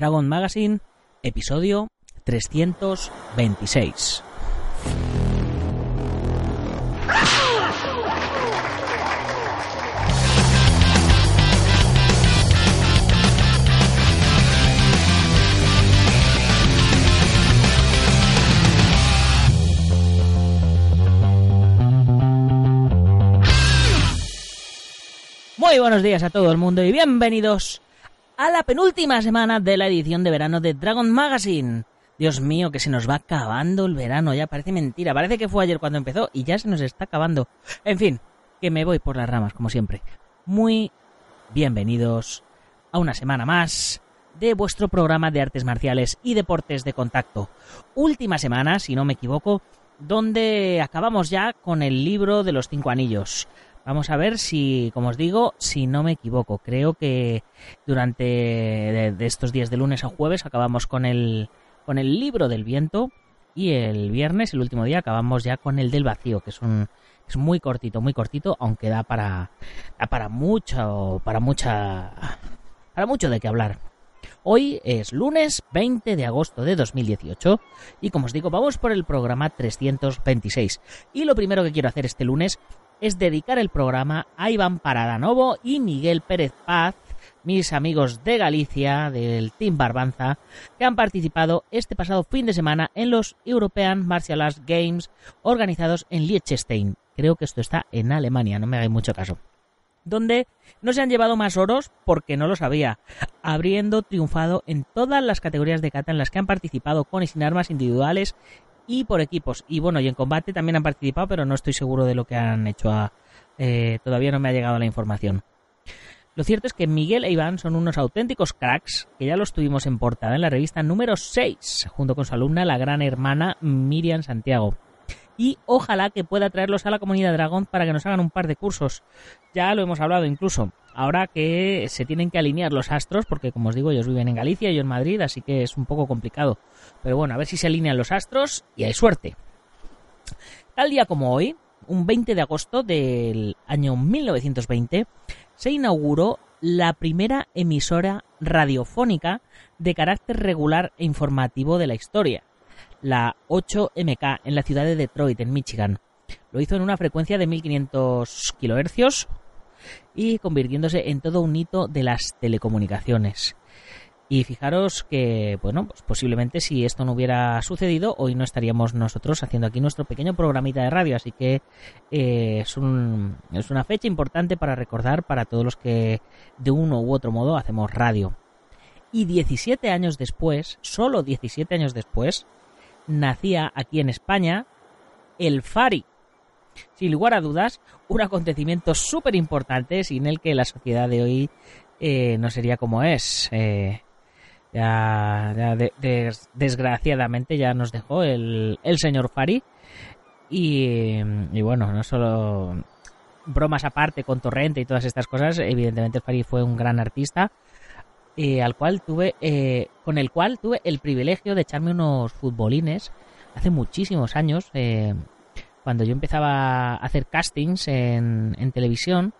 Dragon Magazine, episodio 326. Muy buenos días a todo el mundo y bienvenidos a la penúltima semana de la edición de verano de Dragon Magazine. Dios mío, que se nos va acabando el verano, ya parece mentira, parece que fue ayer cuando empezó y ya se nos está acabando. En fin, que me voy por las ramas, como siempre. Muy bienvenidos a una semana más de vuestro programa de artes marciales y deportes de contacto. Última semana, si no me equivoco, donde acabamos ya con el libro de los cinco anillos. Vamos a ver si, como os digo, si no me equivoco. Creo que durante de, estos días de lunes a jueves acabamos con el, con el libro del viento y el viernes, el último día, acabamos ya con el del vacío, que es un es muy cortito, muy cortito, aunque da para da para mucho, para mucha para mucho de qué hablar. Hoy es lunes 20 de agosto de 2018 y como os digo, vamos por el programa 326. Y lo primero que quiero hacer este lunes es dedicar el programa a Iván Paradanovo y Miguel Pérez Paz, mis amigos de Galicia, del Team Barbanza, que han participado este pasado fin de semana en los European Martial Arts Games organizados en Liechtenstein. Creo que esto está en Alemania, no me hagáis mucho caso. Donde no se han llevado más oros porque no lo sabía, habiendo triunfado en todas las categorías de kata en las que han participado con y sin armas individuales y por equipos. Y bueno, y en combate también han participado, pero no estoy seguro de lo que han hecho. A, eh, todavía no me ha llegado la información. Lo cierto es que Miguel e Iván son unos auténticos cracks que ya los tuvimos en portada en la revista número 6, junto con su alumna, la gran hermana Miriam Santiago y ojalá que pueda traerlos a la comunidad Dragon para que nos hagan un par de cursos. Ya lo hemos hablado incluso. Ahora que se tienen que alinear los astros, porque como os digo, ellos viven en Galicia y yo en Madrid, así que es un poco complicado. Pero bueno, a ver si se alinean los astros y hay suerte. Tal día como hoy, un 20 de agosto del año 1920, se inauguró la primera emisora radiofónica de carácter regular e informativo de la historia la 8MK en la ciudad de Detroit, en Michigan. Lo hizo en una frecuencia de 1500 kHz y convirtiéndose en todo un hito de las telecomunicaciones. Y fijaros que, bueno, pues posiblemente si esto no hubiera sucedido, hoy no estaríamos nosotros haciendo aquí nuestro pequeño programita de radio. Así que eh, es, un, es una fecha importante para recordar para todos los que de uno u otro modo hacemos radio. Y 17 años después, solo 17 años después, nacía aquí en España el Fari. Sin lugar a dudas, un acontecimiento súper importante sin el que la sociedad de hoy eh, no sería como es. Eh, ya, desgraciadamente ya nos dejó el, el señor Fari. Y, y, bueno, no solo bromas aparte con Torrente y todas estas cosas, evidentemente el Fari fue un gran artista, eh, al cual tuve, eh, con el cual tuve el privilegio de echarme unos futbolines hace muchísimos años, eh, cuando yo empezaba a hacer castings en, en televisión,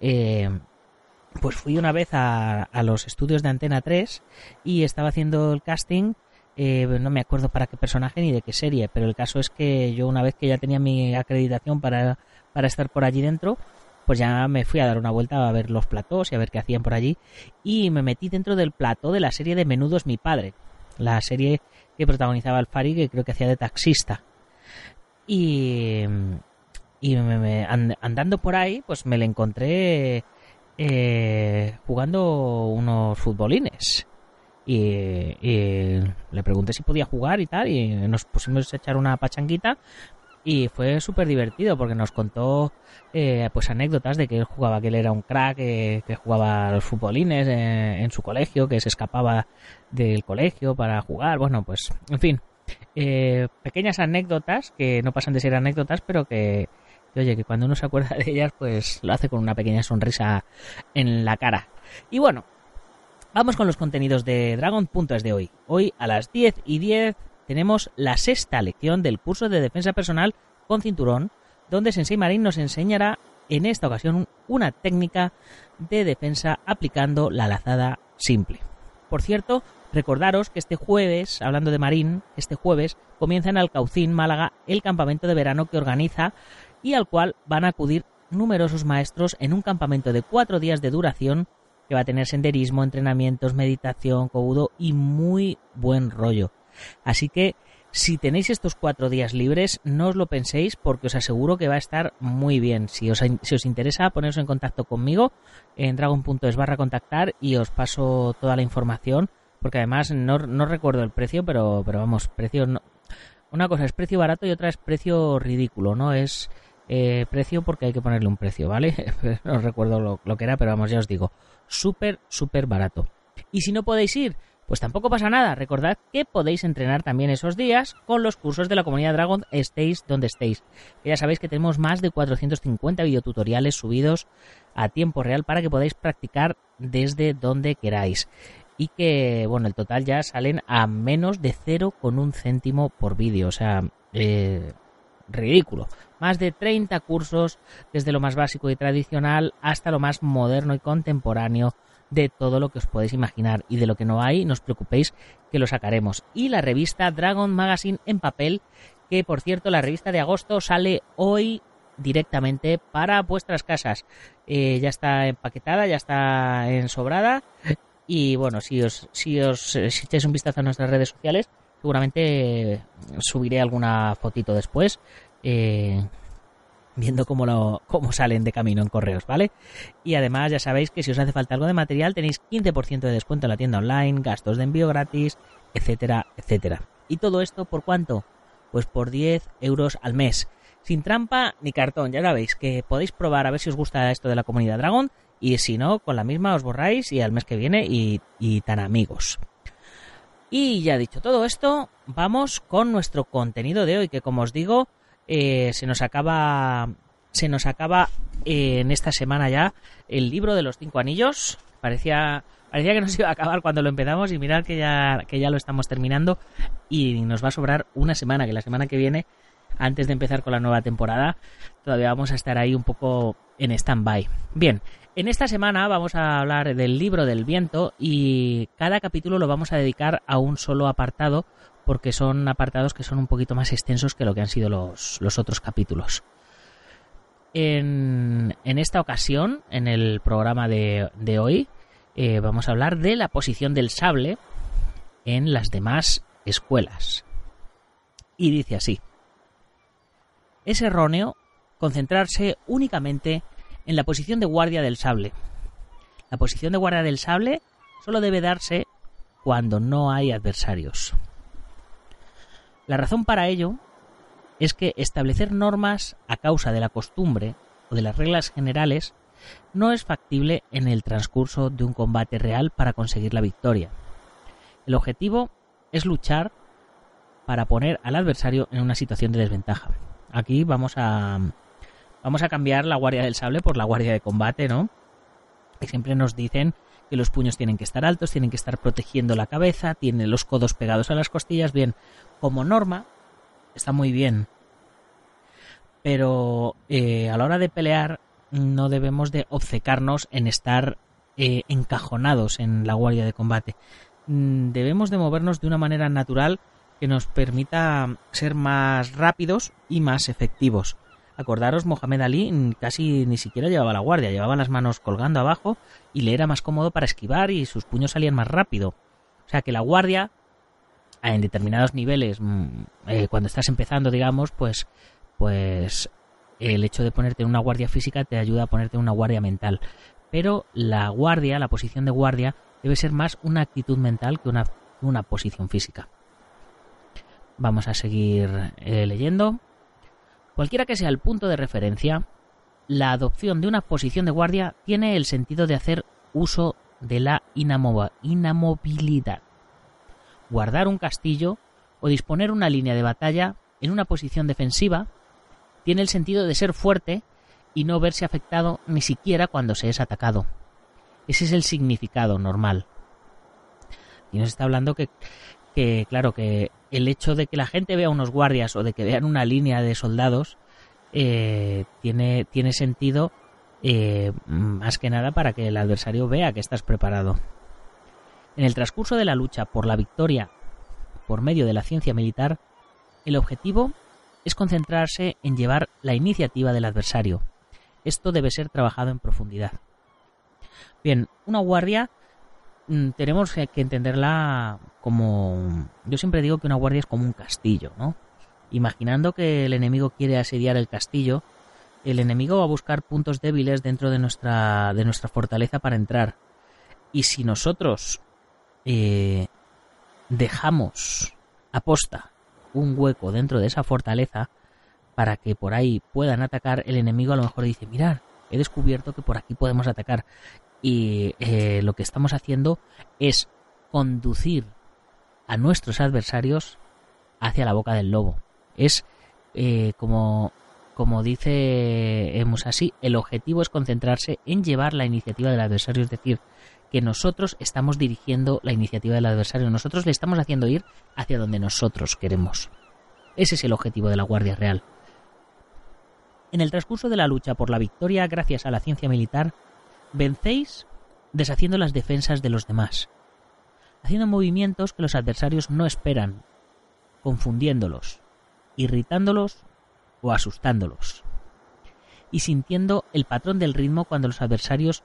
pues fui una vez a, a, los estudios de Antena 3 y estaba haciendo el casting, no me acuerdo para qué personaje ni de qué serie, pero el caso es que yo una vez que ya tenía mi acreditación para, para estar por allí dentro, pues ya me fui a dar una vuelta a ver los platós y a ver qué hacían por allí. Y me metí dentro del plató de la serie de Menudos mi padre. La serie que protagonizaba el Fari, que creo que hacía de taxista. Y, y me, andando por ahí, pues me le encontré eh, jugando unos futbolines. y, le pregunté si podía jugar y tal y nos pusimos a echar una pachanguita y fue súper divertido porque nos contó eh, pues anécdotas de que él jugaba, que él era un crack, que jugaba a los futbolines eh, en su colegio, que se escapaba del colegio para jugar, bueno, pues en fin, eh, pequeñas anécdotas que no pasan de ser anécdotas, pero que, oye, que cuando uno se acuerda de ellas, pues lo hace con una pequeña sonrisa en la cara. Y bueno, vamos con los contenidos de Dragon.es de hoy. Hoy a las 10 y 10 tenemos la sexta lección del curso de defensa personal con cinturón, donde Sensei Marín nos enseñará en esta ocasión una técnica de defensa aplicando la lazada simple. Por cierto, recordaros que este jueves, hablando de Marín, este jueves comienza en Alcaucín, Málaga, el campamento de verano que organiza y al cual van a acudir numerosos maestros en un campamento de cuatro días de duración que va a tener senderismo, entrenamientos, meditación, cobudo y muy buen rollo. Así que si tenéis estos cuatro días libres, no os lo penséis porque os aseguro que va a estar muy bien. Si os, interesa, poneros en contacto conmigo en dragon.es barra contactar y os paso toda la información porque además no, recuerdo el precio, pero, pero vamos, precio... una cosa es precio barato y otra es precio ridículo, ¿no? Es eh, precio porque hay que ponerle un precio, ¿vale? no recuerdo lo, lo que era, pero vamos, ya os digo, súper, súper barato. Y si no podéis ir, pues tampoco pasa nada, recordad que podéis entrenar también esos días con los cursos de la comunidad Dragon, estéis donde estéis. ya sabéis que tenemos más de 450 videotutoriales subidos a tiempo real para que podáis practicar desde donde queráis. Y que, bueno, el total ya salen a menos de un céntimo por vídeo, o sea, eh, ridículo. Más de 30 cursos, desde lo más básico y tradicional hasta lo más moderno y contemporáneo de todo lo que os podéis imaginar y de lo que no hay, no os preocupéis que lo sacaremos. Y la revista Dragon Magazine en papel, que por cierto la revista de agosto sale hoy directamente para vuestras casas. Eh, ya está empaquetada, ya está ensobrada y bueno, si os, si os echáis un vistazo a nuestras redes sociales, seguramente subiré alguna fotito después. Eh, viendo cómo, lo, cómo salen de camino en correos, ¿vale? Y además ya sabéis que si os hace falta algo de material tenéis 15% de descuento en la tienda online, gastos de envío gratis, etcétera, etcétera. ¿Y todo esto por cuánto? Pues por 10 euros al mes. Sin trampa ni cartón, ya sabéis que podéis probar a ver si os gusta esto de la comunidad Dragon y si no, con la misma os borráis y al mes que viene y, y tan amigos. Y ya dicho todo esto, vamos con nuestro contenido de hoy, que como os digo, eh, se nos acaba se nos acaba eh, en esta semana ya el libro de los cinco anillos. Parecía parecía que nos iba a acabar cuando lo empezamos y mirad que ya que ya lo estamos terminando. Y nos va a sobrar una semana que la semana que viene antes de empezar con la nueva temporada todavía vamos a estar ahí un poco en stand-by. Bien en esta semana vamos a hablar del libro del viento y cada capítulo lo vamos a dedicar a un solo apartado porque son apartados que son un poquito más extensos que lo que han sido los, otros capítulos. En, esta ocasión, en el programa de, hoy, eh, vamos a hablar de la posición del sable en las demás escuelas. Y dice así. Es erróneo concentrarse únicamente en la posición de guardia del sable. La posición de guardia del sable solo debe darse cuando no hay adversarios. La razón para ello es que establecer normas a causa de la costumbre o de las reglas generales no es factible en el transcurso de un combate real para conseguir la victoria. El objetivo es luchar para poner al adversario en una situación de desventaja. Aquí vamos a vamos a cambiar la guardia del sable por la guardia de combate, ¿no? Y siempre nos dicen que los puños tienen que estar altos, tienen que estar protegiendo la cabeza, tienen los codos pegados a las costillas. Bien, como norma está muy bien. Pero eh, a la hora de pelear no debemos de obcecarnos en estar eh, encajonados en la guardia de combate. Mm, debemos de movernos de una manera natural que nos permita ser más rápidos y más efectivos. Acordaros, Mohamed Ali casi ni siquiera llevaba la guardia, llevaba las manos colgando abajo y le era más cómodo para esquivar y sus puños salían más rápido. O sea que la guardia en determinados niveles, mm, eh, cuando estás empezando, digamos, pues, pues el hecho de ponerte en una guardia física te ayuda a ponerte en una guardia mental. Pero la guardia, la posición de guardia, debe ser más una actitud mental que una, una posición física. Vamos a seguir eh, leyendo. Cualquiera que sea el punto de referencia, la adopción de una posición de guardia tiene el sentido de hacer uso de la inamovilidad. Guardar un castillo o disponer una línea de batalla en una posición defensiva tiene el sentido de ser fuerte y no verse afectado ni siquiera cuando se es atacado. Ese es el significado normal. Y nos está hablando que, claro, que el hecho de que la gente vea unos guardias o de que vean una línea de soldados eh, tiene, tiene sentido eh, más que nada para que el adversario vea que estás preparado. En el transcurso de la lucha por la victoria por medio de la ciencia militar, el objetivo es concentrarse en llevar la iniciativa del adversario. Esto debe ser trabajado en profundidad. Bien, una guardia mm, tenemos que entenderla como... Yo siempre digo que una guardia es como un castillo, ¿no? Imaginando que el enemigo quiere asediar el castillo, el enemigo va a buscar puntos débiles dentro de nuestra, de nuestra fortaleza para entrar. Y si nosotros eh, dejamos aposta un hueco dentro de esa fortaleza para que por ahí puedan atacar, el enemigo a lo mejor dice, mirad, he descubierto que por aquí podemos atacar. Y eh, lo que estamos haciendo es conducir a nuestros adversarios hacia la boca del lobo. Es eh, como, como dice así el objetivo es concentrarse en llevar la iniciativa del adversario, es decir, que nosotros estamos dirigiendo la iniciativa del adversario, nosotros le estamos haciendo ir hacia donde nosotros queremos. Ese es el objetivo de la Guardia Real. En el transcurso de la lucha por la victoria gracias a la ciencia militar, vencéis deshaciendo las defensas de los demás, haciendo movimientos que los adversarios no esperan, confundiéndolos, irritándolos o asustándolos, y sintiendo el patrón del ritmo cuando los adversarios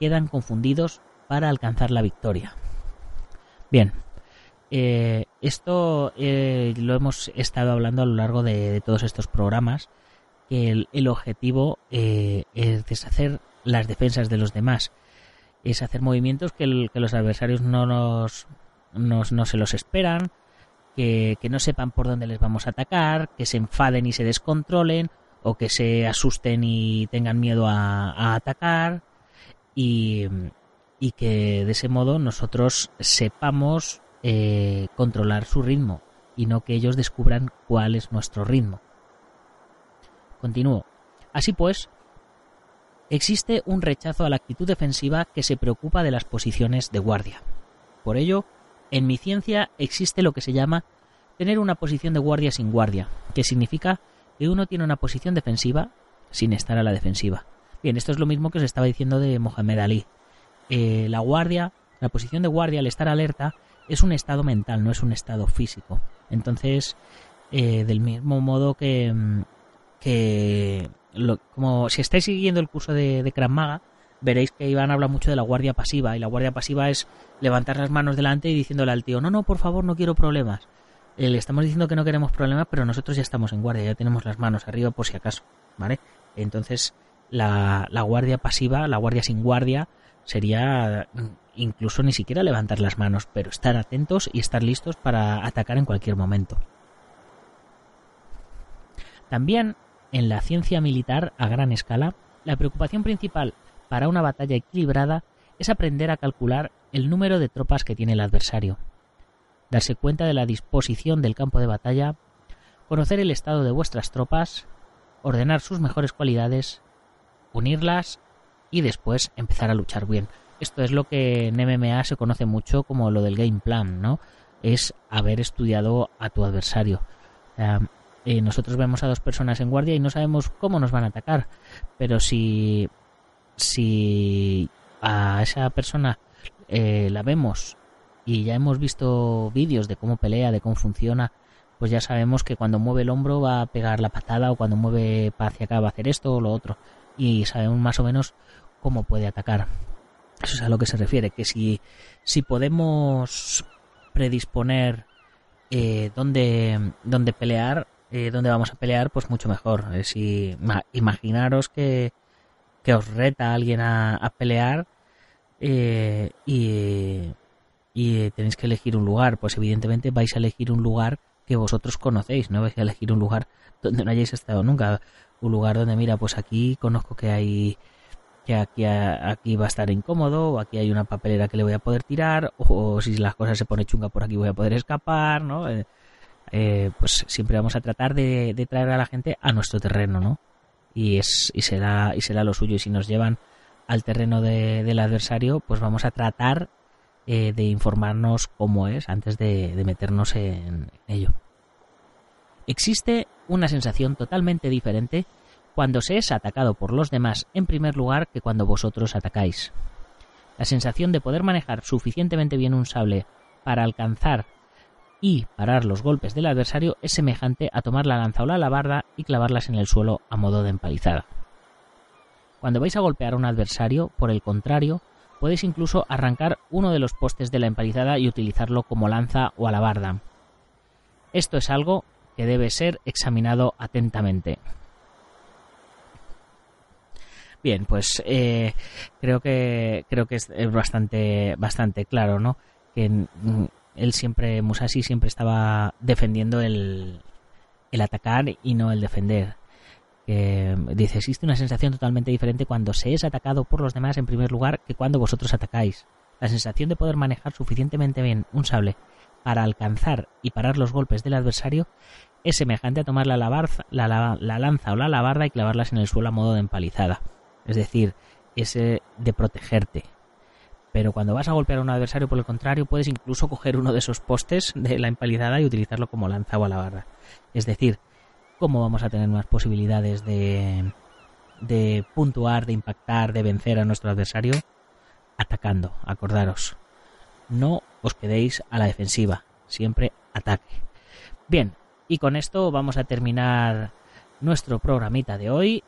quedan confundidos para alcanzar la victoria. Bien, eh, esto eh, lo hemos estado hablando a lo largo de, todos estos programas, que el, objetivo eh, es deshacer las defensas de los demás, es hacer movimientos que, los adversarios no, nos, no se los esperan, que, no sepan por dónde les vamos a atacar, que se enfaden y se descontrolen, o que se asusten y tengan miedo a atacar, y, y que de ese modo nosotros sepamos eh, controlar su ritmo y no que ellos descubran cuál es nuestro ritmo. Continúo. Así pues, existe un rechazo a la actitud defensiva que se preocupa de las posiciones de guardia. Por ello, en mi ciencia existe lo que se llama tener una posición de guardia sin guardia, que significa que uno tiene una posición defensiva sin estar a la defensiva. Bien, esto es lo mismo que os estaba diciendo de Mohamed Ali. Eh, la guardia, la posición de guardia, al estar alerta, es un estado mental, no es un estado físico. Entonces, eh, del mismo modo que, mm, que como si estáis siguiendo el curso de, de veréis que Iván habla mucho de la guardia pasiva, y la guardia pasiva es levantar las manos delante y diciéndole al tío, no, no, por favor, no quiero problemas. Eh, le estamos diciendo que no queremos problemas, pero nosotros ya estamos en guardia, ya tenemos las manos arriba por si acaso, ¿vale? Entonces, la, guardia pasiva, la guardia sin guardia, sería incluso ni siquiera levantar las manos, pero estar atentos y estar listos para atacar en cualquier momento. También en la ciencia militar a gran escala, la preocupación principal para una batalla equilibrada es aprender a calcular el número de tropas que tiene el adversario, darse cuenta de la disposición del campo de batalla, conocer el estado de vuestras tropas, ordenar sus mejores cualidades unirlas y después empezar a luchar bien. Esto es lo que en MMA se conoce mucho como lo del game plan, ¿no? Es haber estudiado a tu adversario. Eh, nosotros vemos a dos personas en guardia y no sabemos cómo nos van a atacar, pero si, si a esa persona eh, la vemos y ya hemos visto vídeos de cómo pelea, de cómo funciona, pues ya sabemos que cuando mueve el hombro va a pegar la patada o cuando mueve hacia acá va a hacer esto o lo otro y sabemos más o menos cómo puede atacar. Eso es a lo que se refiere, que si, si podemos predisponer eh, dónde, dónde pelear, eh, dónde vamos a pelear, pues mucho mejor. Si imaginaros que, que os reta alguien a, a pelear, eh, y, y tenéis que elegir un lugar, pues evidentemente vais a elegir un lugar que vosotros conocéis, no vais a elegir un lugar donde no hayáis estado nunca, un lugar donde mira, pues aquí conozco que hay que aquí, aquí va a estar incómodo, o aquí hay una papelera que le voy a poder tirar, o si las cosas se pone chunga por aquí voy a poder escapar, ¿no? Eh, eh, pues siempre vamos a tratar de, traer a la gente a nuestro terreno, ¿no? Y, es, y, será, y será lo suyo. Y si nos llevan al terreno del adversario, pues vamos a tratar eh, de informarnos cómo es antes de, meternos en ello. Existe una sensación totalmente diferente cuando se es atacado por los demás en primer lugar que cuando vosotros atacáis. La sensación de poder manejar suficientemente bien un sable para alcanzar y parar los golpes del adversario es semejante a tomar la lanza o la alabarda y clavarlas en el suelo a modo de empalizada. Cuando vais a golpear a un adversario, por el contrario, podéis incluso arrancar uno de los postes de la empalizada y utilizarlo como lanza o alabarda. Esto es algo que debe ser examinado atentamente. Bien, pues eh, creo que creo que es bastante bastante claro, ¿no? Que él siempre Musashi siempre estaba defendiendo el, el atacar y no el defender. dice existe una sensación totalmente diferente cuando se es atacado por los demás en primer lugar que cuando vosotros atacáis. La sensación de poder manejar suficientemente bien un sable para alcanzar y parar los golpes del adversario es semejante a tomar la, la, lanza o la alabarda y clavarlas en el suelo a modo de empalizada. Es decir, ese de protegerte. Pero cuando vas a golpear a un adversario, por el contrario, puedes incluso coger uno de esos postes de la empalizada y utilizarlo como lanza o alabarda. Es decir, ¿cómo vamos a tener más posibilidades de, de puntuar, de impactar, de vencer a nuestro adversario? Atacando, acordaros. No os quedéis a la defensiva, siempre ataque. Bien, y con esto vamos a terminar nuestro programita de hoy.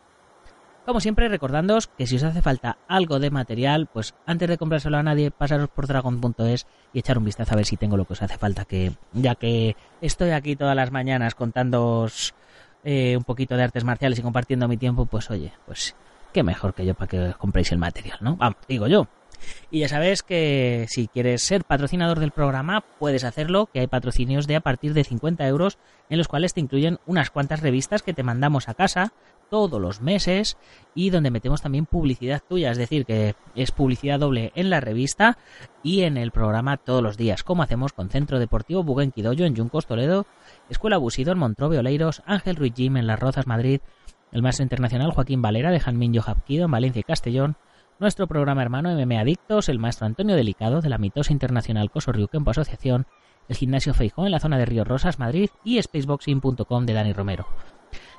Como siempre, recordándoos que si os hace falta algo de material, pues antes de comprárselo a nadie, pasaros por dragon.es y echar un vistazo a ver si tengo lo que os hace falta. Que ya que estoy aquí todas las mañanas contándoos eh, un poquito de artes marciales y compartiendo mi tiempo, pues oye, pues qué mejor que yo para que compréis el material, ¿no? Digo yo. Y ya sabes que si quieres ser patrocinador del programa, puedes hacerlo, que hay patrocinios de a partir de 50 euros, en los cuales te incluyen unas cuantas revistas que te mandamos a casa todos los meses y donde metemos también publicidad tuya, es decir, que es publicidad doble en la revista y en el programa todos los días, como hacemos con Centro Deportivo Buguenquidoyo en Yuncos, Toledo, Escuela Busido en Montrove, Oleiros, Ángel Ruiz Jim en Las Rozas, Madrid, el Maestro Internacional Joaquín Valera de Janmin Jojapquido en Valencia y Castellón, nuestro programa hermano MM Adictos, el maestro Antonio Delicado de la mitosa internacional Coso Kempo Asociación, el gimnasio Feijó en la zona de Río Rosas, Madrid y spaceboxing.com de Dani Romero.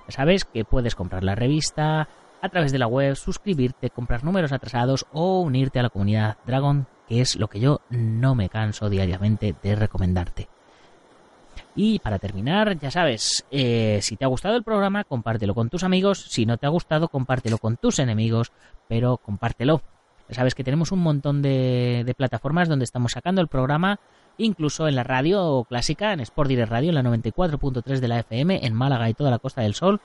Ya sabes que puedes comprar la revista a través de la web, suscribirte, comprar números atrasados o unirte a la comunidad Dragon, que es lo que yo no me canso diariamente de recomendarte. Y para terminar, ya sabes, eh, si te ha gustado el programa, compártelo con tus amigos. Si no te ha gustado, compártelo con tus enemigos, pero compártelo. Ya sabes que tenemos un montón de, plataformas donde estamos sacando el programa, incluso en la radio clásica, en Sport Direct Radio, en la 94.3 de la FM, en Málaga y toda la Costa del Sol.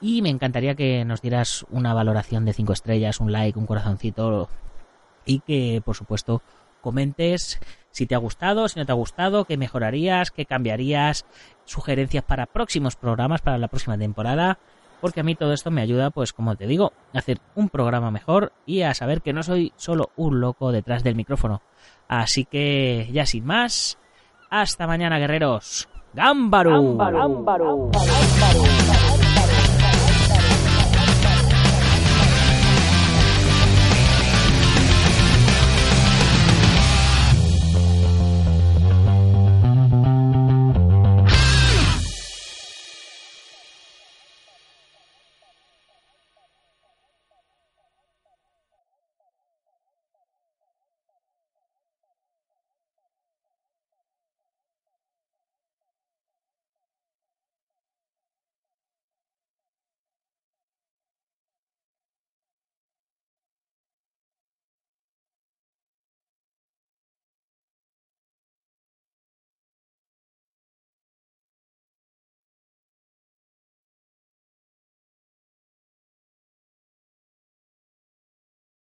Y me encantaría que nos dieras una valoración de 5 estrellas, un like, un corazoncito y que, por supuesto, comentes si te ha gustado, si no te ha gustado, qué mejorarías, qué cambiarías, sugerencias para próximos programas, para la próxima temporada, porque a mí todo esto me ayuda, pues como te digo, a hacer un programa mejor y a saber que no soy solo un loco detrás del micrófono. Así que ya sin más, hasta mañana guerreros. ¡Gámbaro!